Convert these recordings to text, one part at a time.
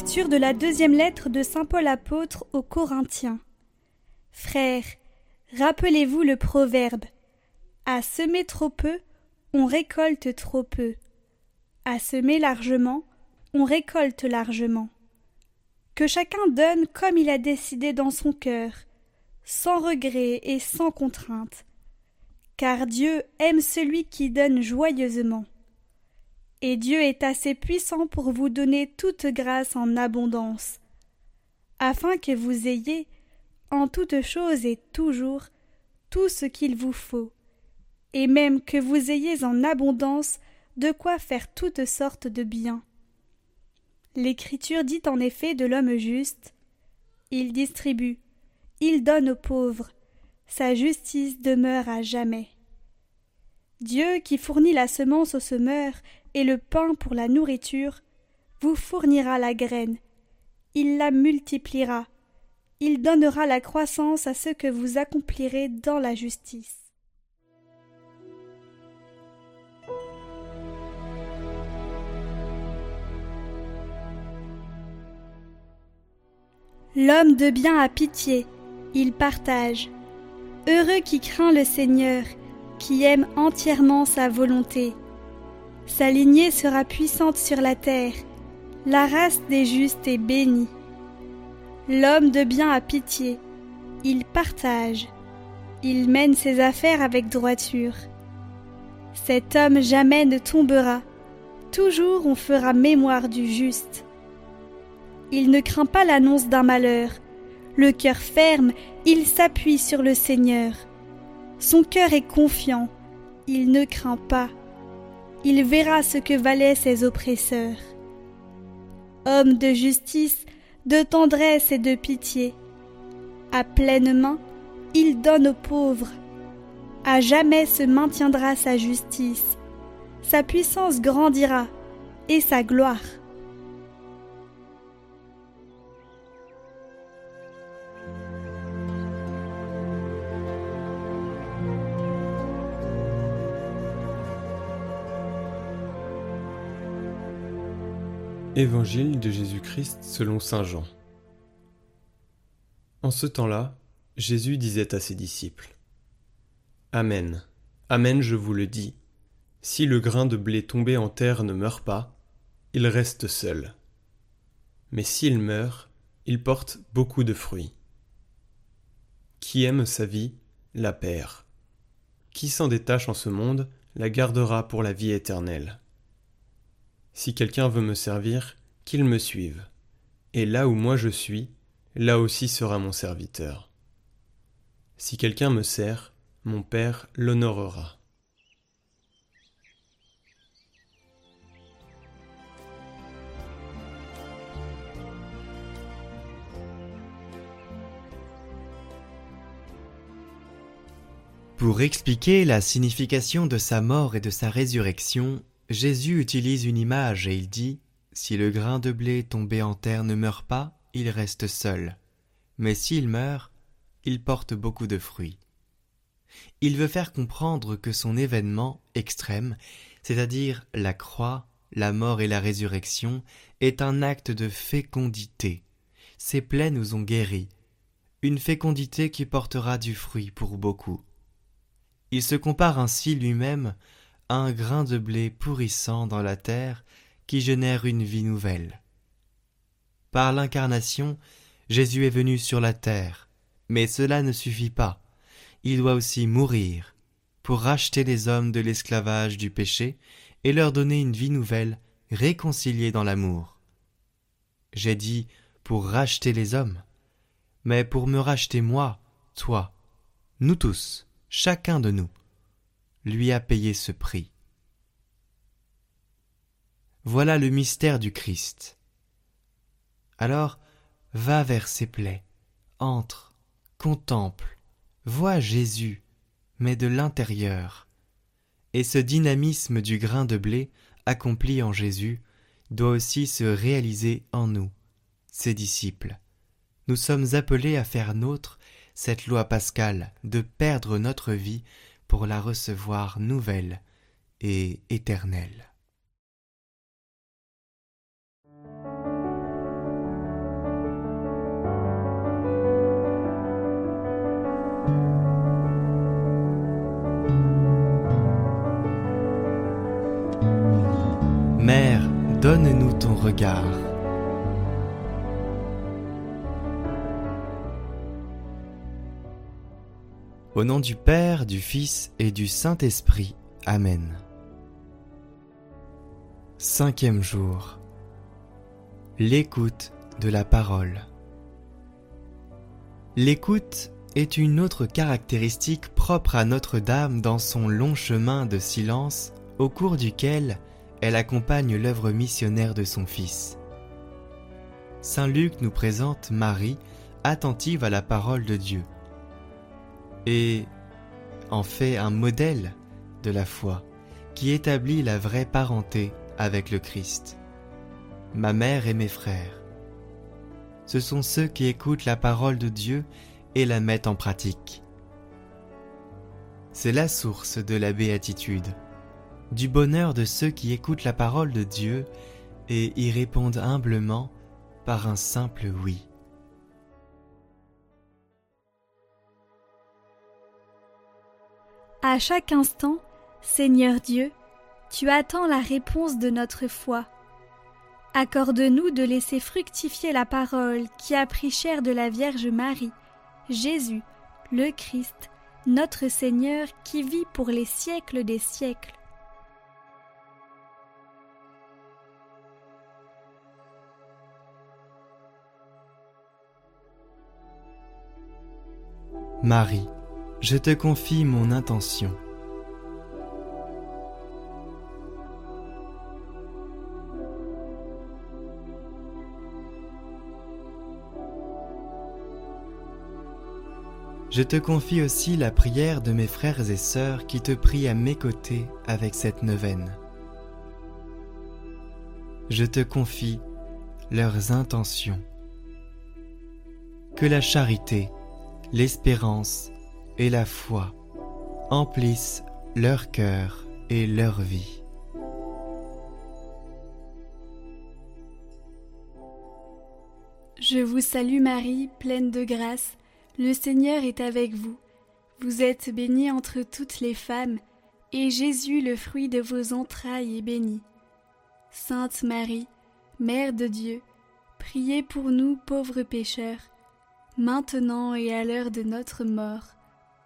Lecture de la deuxième lettre de Saint Paul apôtre aux Corinthiens. Frères, rappelez-vous le proverbe À semer trop peu, on récolte trop peu. À semer largement, on récolte largement. Que chacun donne comme il a décidé dans son cœur, sans regret et sans contrainte. Car Dieu aime celui qui donne joyeusement. Et Dieu est assez puissant pour vous donner toute grâce en abondance, afin que vous ayez, en toute chose et toujours, tout ce qu'il vous faut, et même que vous ayez en abondance de quoi faire toutes sortes de biens. L'Écriture dit en effet de l'homme juste Il distribue, il donne aux pauvres, sa justice demeure à jamais. Dieu qui fournit la semence au semeur et le pain pour la nourriture, vous fournira la graine, il la multipliera, il donnera la croissance à ce que vous accomplirez dans la justice. L'homme de bien a pitié, il partage. Heureux qui craint le Seigneur, qui aime entièrement sa volonté. Sa lignée sera puissante sur la terre, la race des justes est bénie. L'homme de bien a pitié, il partage, il mène ses affaires avec droiture. Cet homme jamais ne tombera, toujours on fera mémoire du juste. Il ne craint pas l'annonce d'un malheur, le cœur ferme, il s'appuie sur le Seigneur. Son cœur est confiant, il ne craint pas il verra ce que valaient ses oppresseurs. Homme de justice, de tendresse et de pitié, à pleine main, il donne aux pauvres. À jamais se maintiendra sa justice, sa puissance grandira et sa gloire. Évangile de Jésus-Christ selon Saint Jean. En ce temps-là, Jésus disait à ses disciples Amen, Amen, je vous le dis, si le grain de blé tombé en terre ne meurt pas, il reste seul. Mais s'il meurt, il porte beaucoup de fruits. Qui aime sa vie, la perd. Qui s'en détache en ce monde, la gardera pour la vie éternelle. Si quelqu'un veut me servir, qu'il me suive. Et là où moi je suis, là aussi sera mon serviteur. Si quelqu'un me sert, mon Père l'honorera. Pour expliquer la signification de sa mort et de sa résurrection, Jésus utilise une image et il dit Si le grain de blé tombé en terre ne meurt pas, il reste seul. Mais s'il meurt, il porte beaucoup de fruits. Il veut faire comprendre que son événement extrême, c'est-à-dire la croix, la mort et la résurrection, est un acte de fécondité. Ses plaies nous ont guéris, une fécondité qui portera du fruit pour beaucoup. Il se compare ainsi lui-même un grain de blé pourrissant dans la terre qui génère une vie nouvelle. Par l'incarnation, Jésus est venu sur la terre, mais cela ne suffit pas. Il doit aussi mourir pour racheter les hommes de l'esclavage du péché et leur donner une vie nouvelle réconciliée dans l'amour. J'ai dit pour racheter les hommes, mais pour me racheter moi, toi, nous tous, chacun de nous lui a payé ce prix. Voilà le mystère du Christ. Alors, va vers ses plaies, entre, contemple, vois Jésus, mais de l'intérieur. Et ce dynamisme du grain de blé accompli en Jésus doit aussi se réaliser en nous, ses disciples. Nous sommes appelés à faire nôtre cette loi pascale de perdre notre vie pour la recevoir nouvelle et éternelle. Mère, donne-nous ton regard. Au nom du Père, du Fils et du Saint-Esprit. Amen. Cinquième jour. L'écoute de la parole. L'écoute est une autre caractéristique propre à Notre-Dame dans son long chemin de silence au cours duquel elle accompagne l'œuvre missionnaire de son Fils. Saint Luc nous présente Marie attentive à la parole de Dieu et en fait un modèle de la foi qui établit la vraie parenté avec le Christ. Ma mère et mes frères. Ce sont ceux qui écoutent la parole de Dieu et la mettent en pratique. C'est la source de la béatitude, du bonheur de ceux qui écoutent la parole de Dieu et y répondent humblement par un simple oui. À chaque instant, Seigneur Dieu, tu attends la réponse de notre foi. Accorde-nous de laisser fructifier la parole qui a pris chair de la Vierge Marie, Jésus, le Christ, notre Seigneur qui vit pour les siècles des siècles. Marie, je te confie mon intention. Je te confie aussi la prière de mes frères et sœurs qui te prient à mes côtés avec cette neuvaine. Je te confie leurs intentions. Que la charité, l'espérance et la foi emplissent leur cœur et leur vie. Je vous salue Marie, pleine de grâce, le Seigneur est avec vous. Vous êtes bénie entre toutes les femmes, et Jésus, le fruit de vos entrailles, est béni. Sainte Marie, Mère de Dieu, priez pour nous pauvres pécheurs, maintenant et à l'heure de notre mort.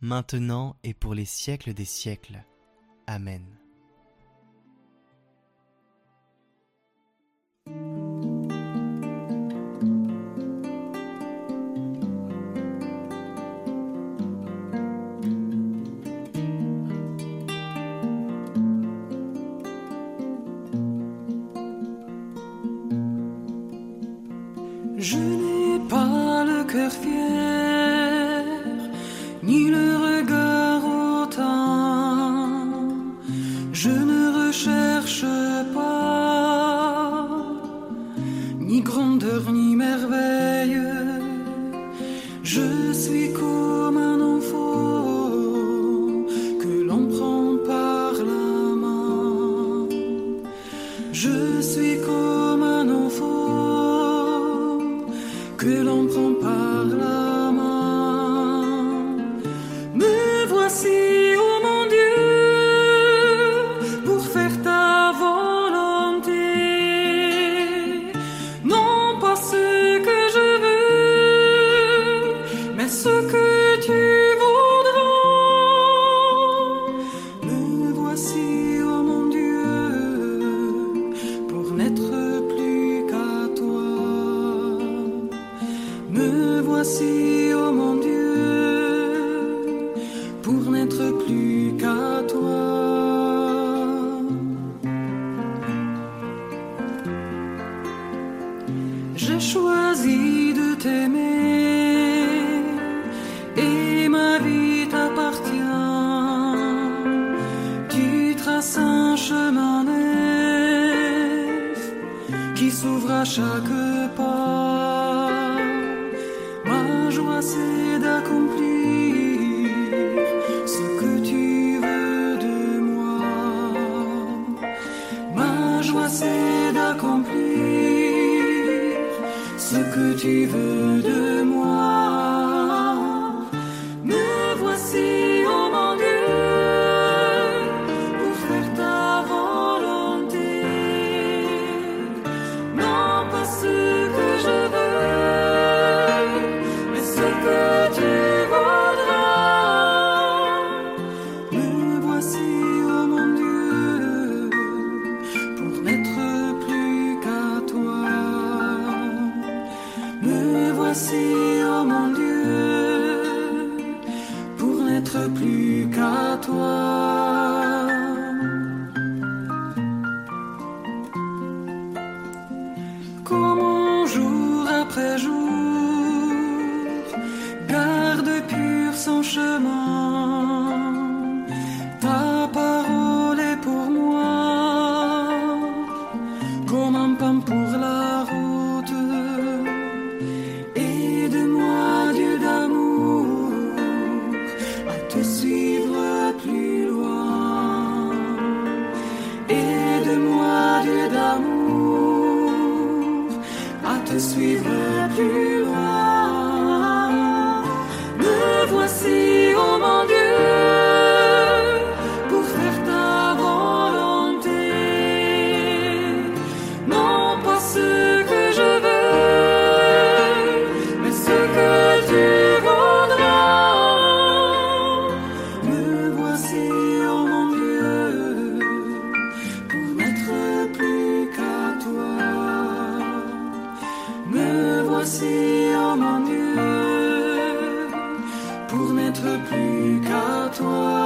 maintenant et pour les siècles des siècles. Amen. Ne recherche pas ni grandeur ni merveille. Je suis comme un et ma vie t'appartient. Tu traces un chemin neuf qui s'ouvre à chaque pas. Ma joie c'est ce que tu veux de Aide-moi, Dieu d'amour, à te suivre plus loin. Voici, ô mon Dieu, n'être plus qu'à toi.